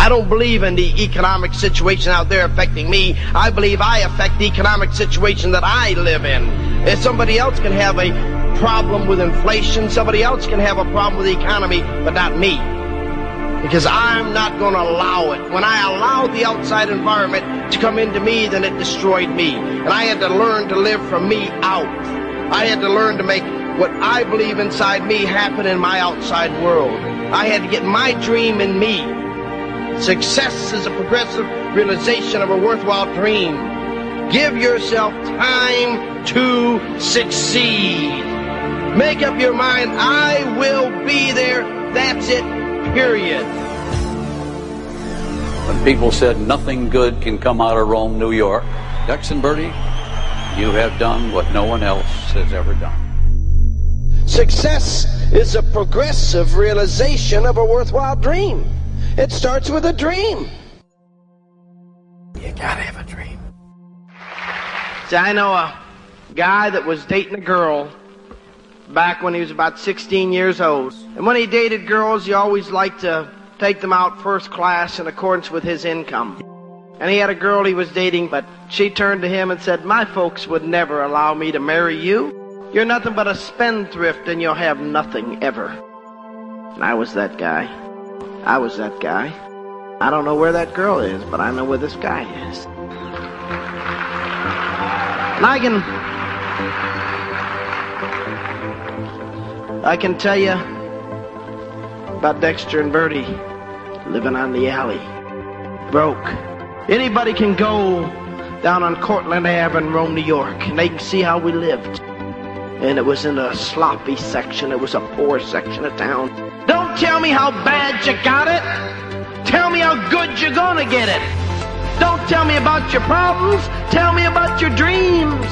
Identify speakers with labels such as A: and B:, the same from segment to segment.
A: I don't believe in the economic situation out there affecting me. I believe I affect the economic situation that I live in. If somebody else can have a problem with inflation, somebody else can have a problem with the economy, but not me. Because I'm not going to allow it. When I allowed the outside environment to come into me, then it destroyed me. And I had to learn to live from me out. I had to learn to make what I believe inside me happen in my outside world. I had to get my dream in me. Success is a progressive realization of a worthwhile dream. Give yourself time to succeed. Make up your mind, I will be there. That's it, period.
B: When people said nothing good can come out of Rome, New York, Dex and Birdie, you have done what no one else has ever done.
A: Success is a progressive realization of a worthwhile dream. It starts with a dream. You gotta have a dream. See, I know a guy that was dating a girl back when he was about 16 years old. And when he dated girls, he always liked to take them out first class in accordance with his income. And he had a girl he was dating, but she turned to him and said, My folks would never allow me to marry you. You're nothing but a spendthrift and you'll have nothing ever. And I was that guy. I was that guy. I don't know where that girl is, but I know where this guy is. And I can I can tell you about Dexter and Birdie living on the alley. Broke. Anybody can go down on Cortland Ave in Rome, New York, and they can see how we lived. And it was in a sloppy section. It was a poor section of town. Tell me how bad you got it. Tell me how good you're gonna get it. Don't tell me about your problems. Tell me about your dreams.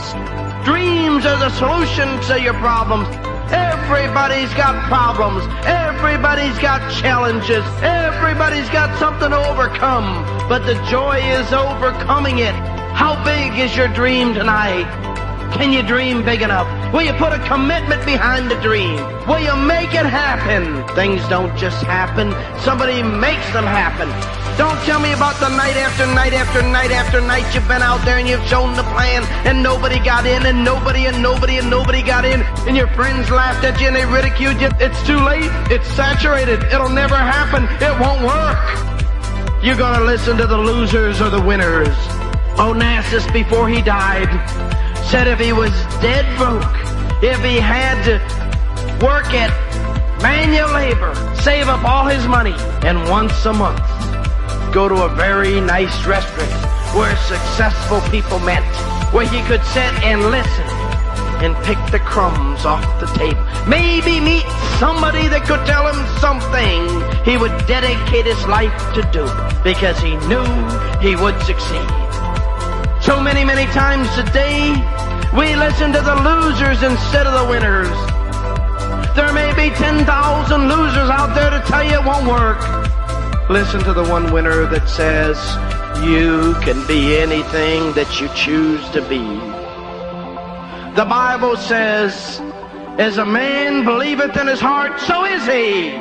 A: Dreams are the solution to your problems. Everybody's got problems. Everybody's got challenges. Everybody's got something to overcome. But the joy is overcoming it. How big is your dream tonight? Can you dream big enough? Will you put a commitment behind the dream? Will you make it happen? Things don't just happen. Somebody makes them happen. Don't tell me about the night after night after night after night you've been out there and you've shown the plan and nobody got in and nobody and nobody and nobody got in and your friends laughed at you and they ridiculed you. It's too late. It's saturated. It'll never happen. It won't work. You're gonna listen to the losers or the winners. Onassis before he died said if he was dead broke, if he had to work at manual labor, save up all his money, and once a month go to a very nice restaurant where successful people met, where he could sit and listen and pick the crumbs off the table. Maybe meet somebody that could tell him something he would dedicate his life to do because he knew he would succeed. So many, many times a day, we listen to the losers instead of the winners. There may be 10,000 losers out there to tell you it won't work. Listen to the one winner that says, you can be anything that you choose to be. The Bible says, as a man believeth in his heart, so is he.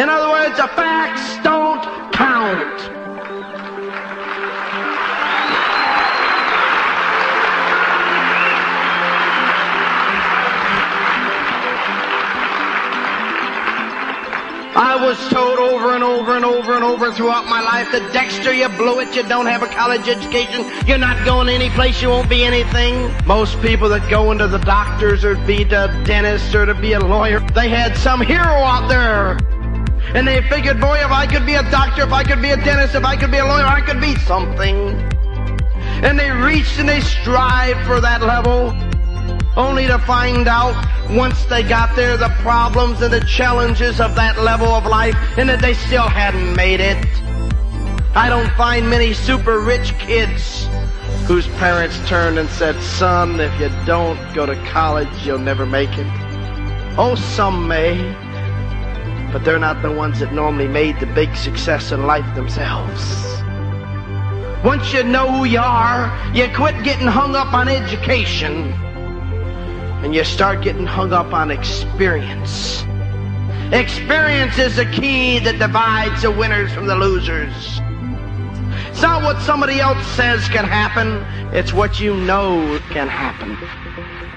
A: In other words, the facts don't count. I was told over and over and over and over throughout my life that Dexter, you blew it, you don't have a college education, you're not going any place, you won't be anything. Most people that go into the doctors or be a dentist or to be a lawyer, they had some hero out there. And they figured, boy, if I could be a doctor, if I could be a dentist, if I could be a lawyer, I could be something. And they reached and they strived for that level only to find out once they got there the problems and the challenges of that level of life and that they still hadn't made it. I don't find many super rich kids whose parents turned and said, son, if you don't go to college, you'll never make it. Oh, some may, but they're not the ones that normally made the big success in life themselves. Once you know who you are, you quit getting hung up on education and you start getting hung up on experience. Experience is the key that divides the winners from the losers. It's not what somebody else says can happen, it's what you know can happen.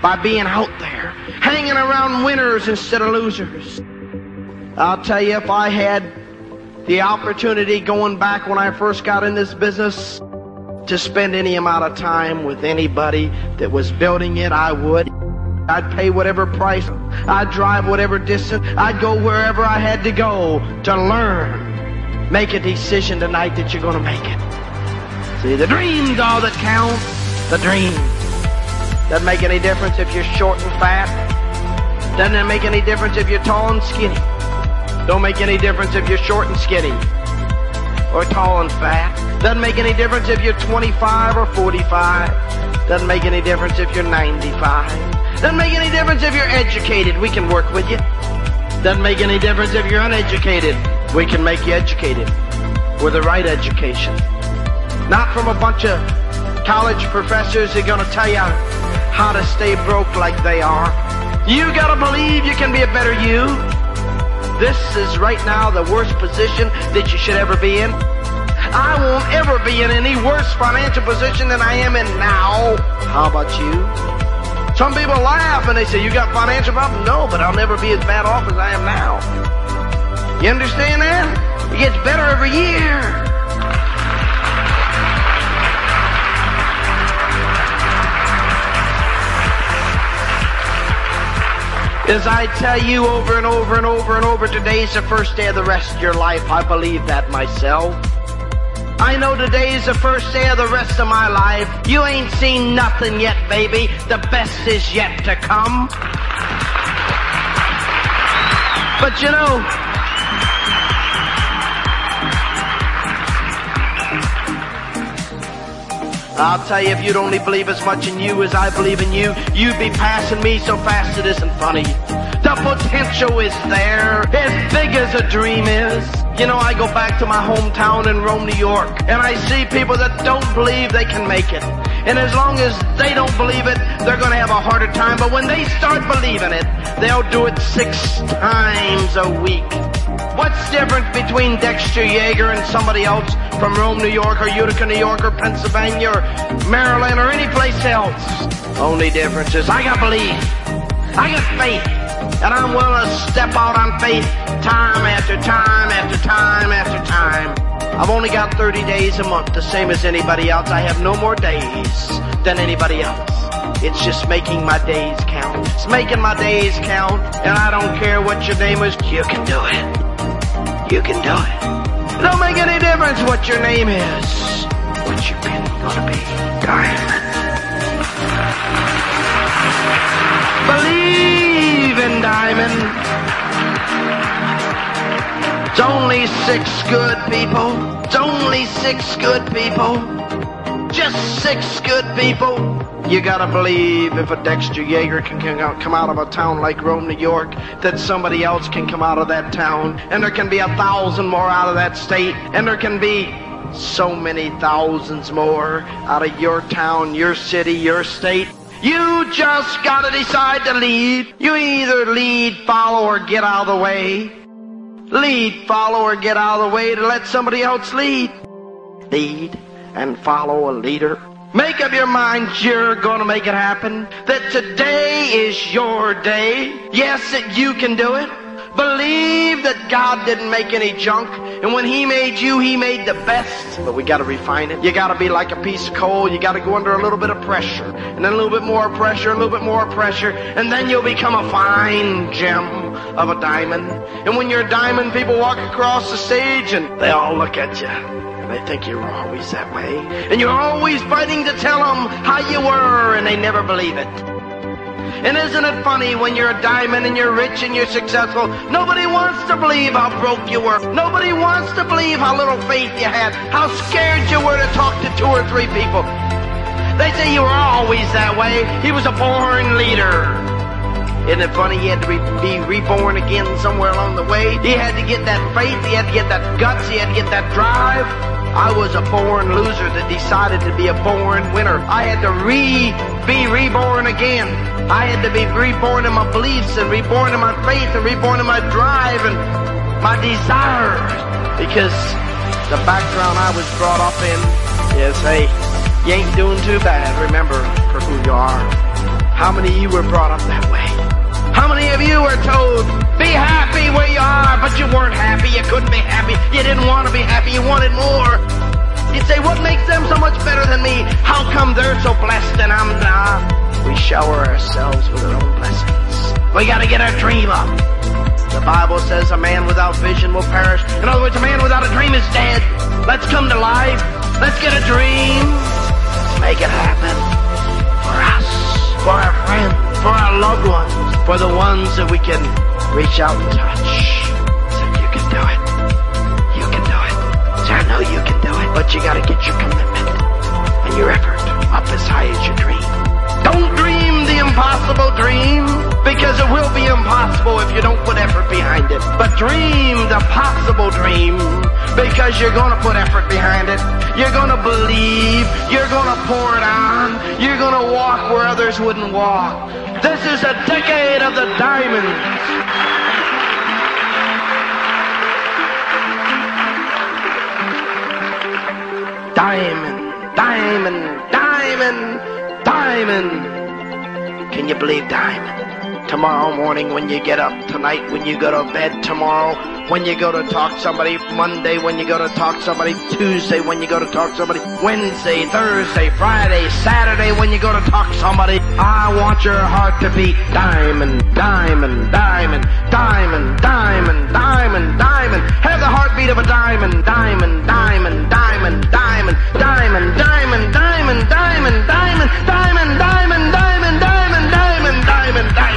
A: By being out there, hanging around winners instead of losers. I'll tell you, if I had the opportunity going back when I first got in this business to spend any amount of time with anybody that was building it, I would. I'd pay whatever price. I'd drive whatever distance. I'd go wherever I had to go to learn. Make a decision tonight that you're going to make it. See, the dream's all that counts. The dream. Doesn't make any difference if you're short and fat. Doesn't make any difference if you're tall and skinny. Don't make any difference if you're short and skinny. Or tall and fat. Doesn't make any difference if you're 25 or 45. Doesn't make any difference if you're 95. Doesn't make any difference if you're educated. We can work with you. Doesn't make any difference if you're uneducated. We can make you educated with the right education. Not from a bunch of college professors who are going to tell you how to stay broke like they are. You got to believe you can be a better you. This is right now the worst position that you should ever be in. I won't ever be in any worse financial position than I am in now. How about you? Some people laugh and they say, you got financial problems? No, but I'll never be as bad off as I am now. You understand that? It gets better every year. As I tell you over and over and over and over, today's the first day of the rest of your life. I believe that myself. I know today's the first day of the rest of my life. You ain't seen nothing yet, baby. The best is yet to come. But you know, I'll tell you, if you'd only believe as much in you as I believe in you, you'd be passing me so fast it isn't funny. The potential is there, as big as a dream is. You know, I go back to my hometown in Rome, New York, and I see people that don't believe they can make it. And as long as they don't believe it, they're going to have a harder time. But when they start believing it, they'll do it six times a week. What's different between Dexter Yager and somebody else from Rome, New York, or Utica, New York, or Pennsylvania, or Maryland, or any place else? Only difference is I got belief. I got faith. And I'm willing to step out on faith time after time after time after time. I've only got 30 days a month, the same as anybody else. I have no more days than anybody else. It's just making my days count. It's making my days count, and I don't care what your name is. You can do it. You can do it. It don't make any difference what your name is. What your pin gonna be. Diamond. Believe in Diamond. It's only six good people. It's only six good people. Just six good people. You gotta believe if a Dexter Yager can come out of a town like Rome, New York, that somebody else can come out of that town. And there can be a thousand more out of that state. And there can be so many thousands more out of your town, your city, your state. You just gotta decide to lead. You either lead, follow, or get out of the way. Lead, follow, or get out of the way to let somebody else lead. Lead and follow a leader. Make up your mind you're gonna make it happen. That today is your day. Yes, that you can do it. Believe that God didn't make any junk. And when He made you, He made the best. But we gotta refine it. You gotta be like a piece of coal. You gotta go under a little bit of pressure. And then a little bit more pressure, a little bit more pressure. And then you'll become a fine gem of a diamond. And when you're a diamond, people walk across the stage and they all look at you. And they think you're always that way. And you're always fighting to tell them how you were and they never believe it. And isn't it funny when you're a diamond and you're rich and you're successful? Nobody wants to believe how broke you were. Nobody wants to believe how little faith you had, how scared you were to talk to two or three people. They say you were always that way. He was a born leader. Isn't it funny? He had to re- be reborn again somewhere along the way. He had to get that faith. He had to get that guts. He had to get that drive. I was a born loser that decided to be a born winner. I had to re be reborn again. I had to be reborn in my beliefs and reborn in my faith and reborn in my drive and my desires because the background I was brought up in is, hey, you ain't doing too bad. Remember for who you are. How many of you were brought up that way? How many of you were told, be happy where you are, but you weren't happy, you couldn't be happy, you didn't want to be happy, you wanted more. You'd say, what makes them so much better than me? How come they're so blessed and I'm not? We shower ourselves with our own blessings. We gotta get our dream up. The Bible says a man without vision will perish. In other words, a man without a dream is dead. Let's come to life. Let's get a dream. Make it happen. For us, for our friends, for our loved ones, for the ones that we can reach out and touch. So you can do it. You can do it. So I know you can do it, but you gotta get your commitment and your effort up as high as your dream. Don't dream the impossible dream because it will be impossible if you don't put effort behind it. But dream the possible dream because you're gonna put effort behind it. You're gonna believe. You're gonna pour it on. You're gonna walk where others wouldn't walk. This is a decade of the diamonds. Diamond, diamond, diamond, diamond. Can you believe diamond? Tomorrow morning when you get up, tonight when you go to bed, tomorrow when you go to talk to somebody, Monday when you go to talk to somebody, Tuesday when you go to talk to somebody, Wednesday, Thursday, Friday, Saturday when you go to talk to somebody. I want your heart to beat diamond, diamond, diamond, diamond, diamond, diamond, diamond. Have the heartbeat of a diamond, diamond, diamond, diamond, diamond, diamond, diamond, diamond, diamond, diamond, diamond, diamond, diamond, diamond, diamond, diamond, diamond, diamond,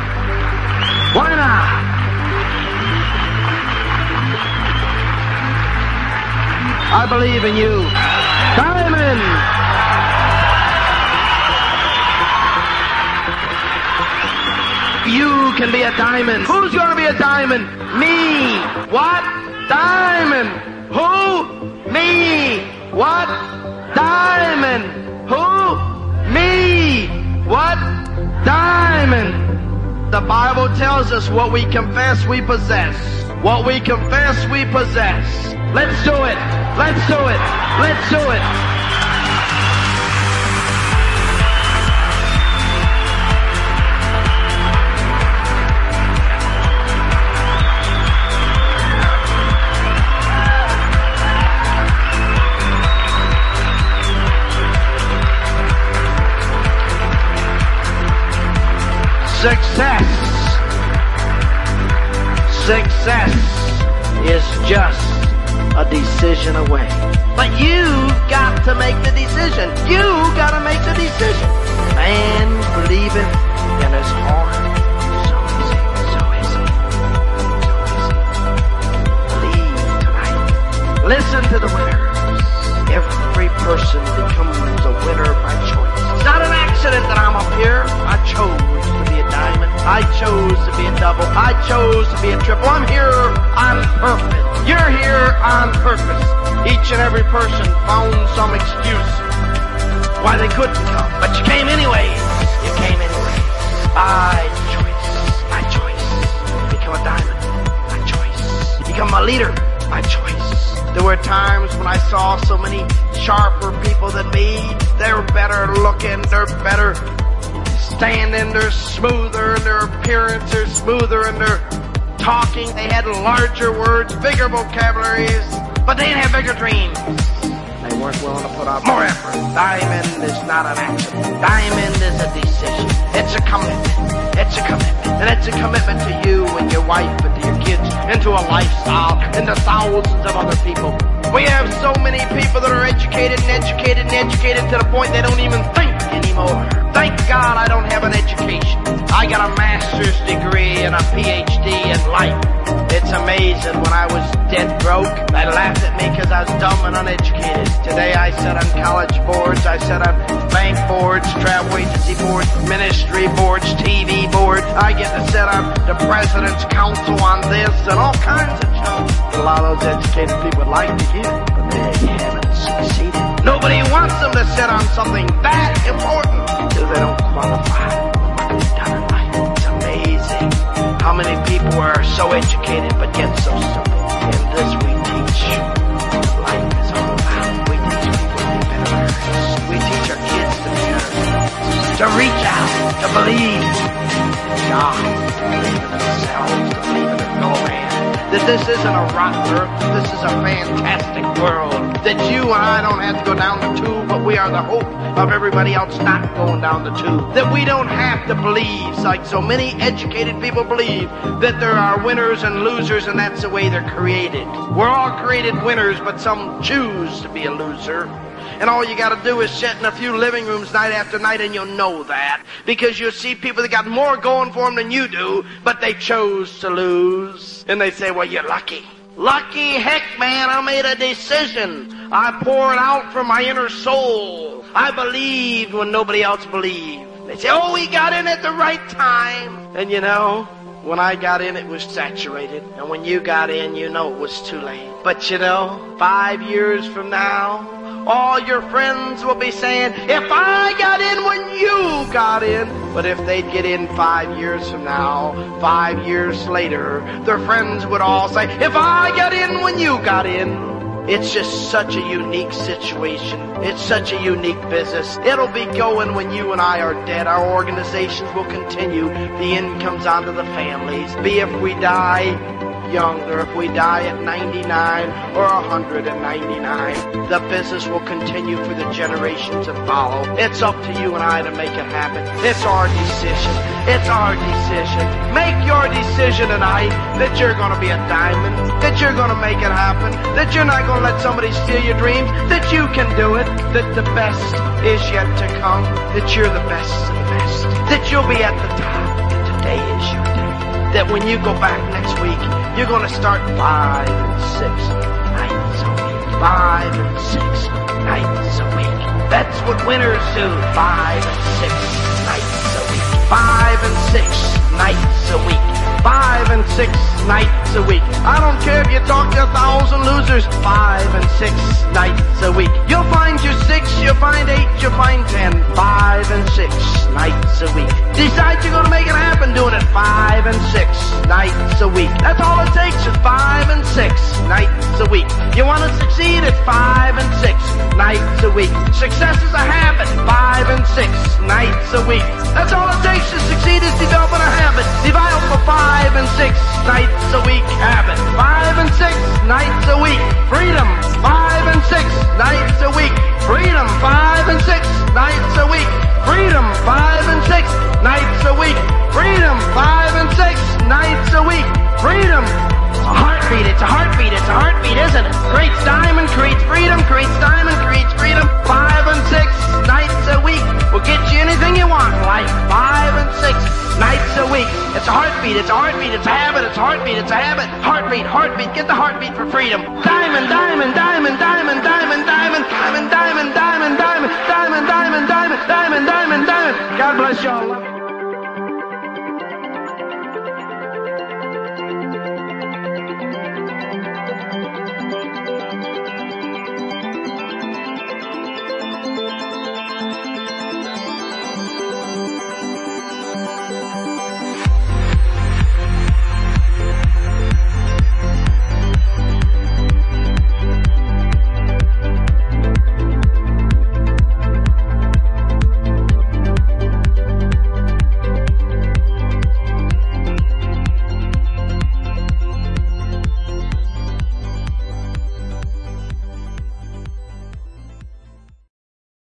A: Why not? I believe in you. Diamond! You can be a diamond. Who's gonna be a diamond? Me. What? Diamond. Who? Me. What? Diamond. Who? Me. What? Diamond. The Bible tells us what we confess we possess. What we confess we possess. Let's do it. Let's do it. Let's do it. Success. Success is just a decision away. But you've got to make the decision. You've got to make the decision. Man, believe it easy. Believe tonight. Listen to the winners. Every person becomes a winner by choice. It's not an accident that I'm up here. I chose a diamond. I chose to be a double. I chose to be a triple. I'm here on purpose. You're here on purpose. Each and every person found some excuse why they couldn't come. But you came anyways. You came anyways. By choice. By choice. Become a diamond. By choice. Become a leader. By choice. There were times when I saw so many sharper people than me. They're better looking. They're better standing. They're smoother in their appearance. They're smoother in their talking. They had larger words, bigger vocabularies, but they didn't have bigger dreams. They weren't willing to put out more effort. Diamond is not an accident. Diamond is a decision. It's a commitment. It's a commitment. And it's a commitment to you and your wife and to your kids, and to a lifestyle, and to thousands of other people. We have so many people that are educated and educated and educated to the point they don't even think anymore. Thank God I don't have an education. I got a master's degree and a PhD in life. It's amazing when I was dead broke, they laughed at me because I was dumb and uneducated. Today I sit on college boards, I sit on bank boards, travel agency boards, ministry boards, TV boards. I get to sit on the president's council on this and all kinds of junk. A lot of those educated people would like to get, but they haven't to sit on something that important because they don't qualify. It's amazing how many people are so educated but yet so simple. And this we teach. Life is all about. We teach people to be better. We teach our kids to be better. To reach out, to believe God, to believe in themselves, to believe That this isn't a rotten earth, this is a fantastic world. That you and I don't have to go down the tube, but we are the hope of everybody else not going down the tube. That we don't have to believe, like so many educated people believe, that there are winners and losers and that's the way they're created. We're all created winners, but some choose to be a loser. And all you gotta do is sit in a few living rooms night after night and you'll know that. Because you'll see people that got more going for them than you do, but they chose to lose. And they say, well, you're lucky. Lucky heck, man, I made a decision. I poured out from my inner soul. I believed when nobody else believed. They say, oh, we got in at the right time. And you know, when I got in, it was saturated. And when you got in, you know it was too late. But you know, five years from now, all your friends will be saying, if I got in when you got in. But if they'd get in five years from now, five years later, their friends would all say, if I got in when you got in. It's just such a unique situation. It's such a unique business. It'll be going when you and I are dead. Our organizations will continue. The incomes onto the families. Be if we die young or if we die at 99 or 199. The business will continue for the generations to follow. It's up to you and I to make it happen. It's our decision. It's our decision. Make your decision tonight that you're going to be a diamond, that you're going to make it happen, that you're not going to let somebody steal your dreams, that you can do it, that the best is yet to come, that you're the best of the best, that you'll be at the top. Today is your day. That when you go back next week, you're to start five and six nights a week. Five and six nights a week. That's what winners do. Five and six nights a week. Five and six nights a week. Five and six nights a week. I don't care if you talk to a thousand losers. Five and six nights a week. You'll find your six, you'll find eight, you'll find ten. Five and six nights a week. Decide you're gonna make it happen doing it five and six nights a week. That's all it takes is five and six nights a week. You wanna succeed at five and six nights a week. Success is a habit. Five and six nights a week. That's all it takes to succeed is developing a habit. Develop a five and six nights a week habit. Five and six nights a week. Freedom. Five and six nights a week. Freedom. Five and six nights a week. A heartbeat. It's a heartbeat. It's a habit. It's a heartbeat. It's a habit. Heartbeat. Heartbeat. Get the heartbeat for freedom. Diamond. Diamond. Diamond. Diamond. Diamond. Diamond. Diamond. Diamond. Diamond. Diamond. Diamond. Diamond. Diamond. Diamond. Diamond. Diamond. God bless y'all.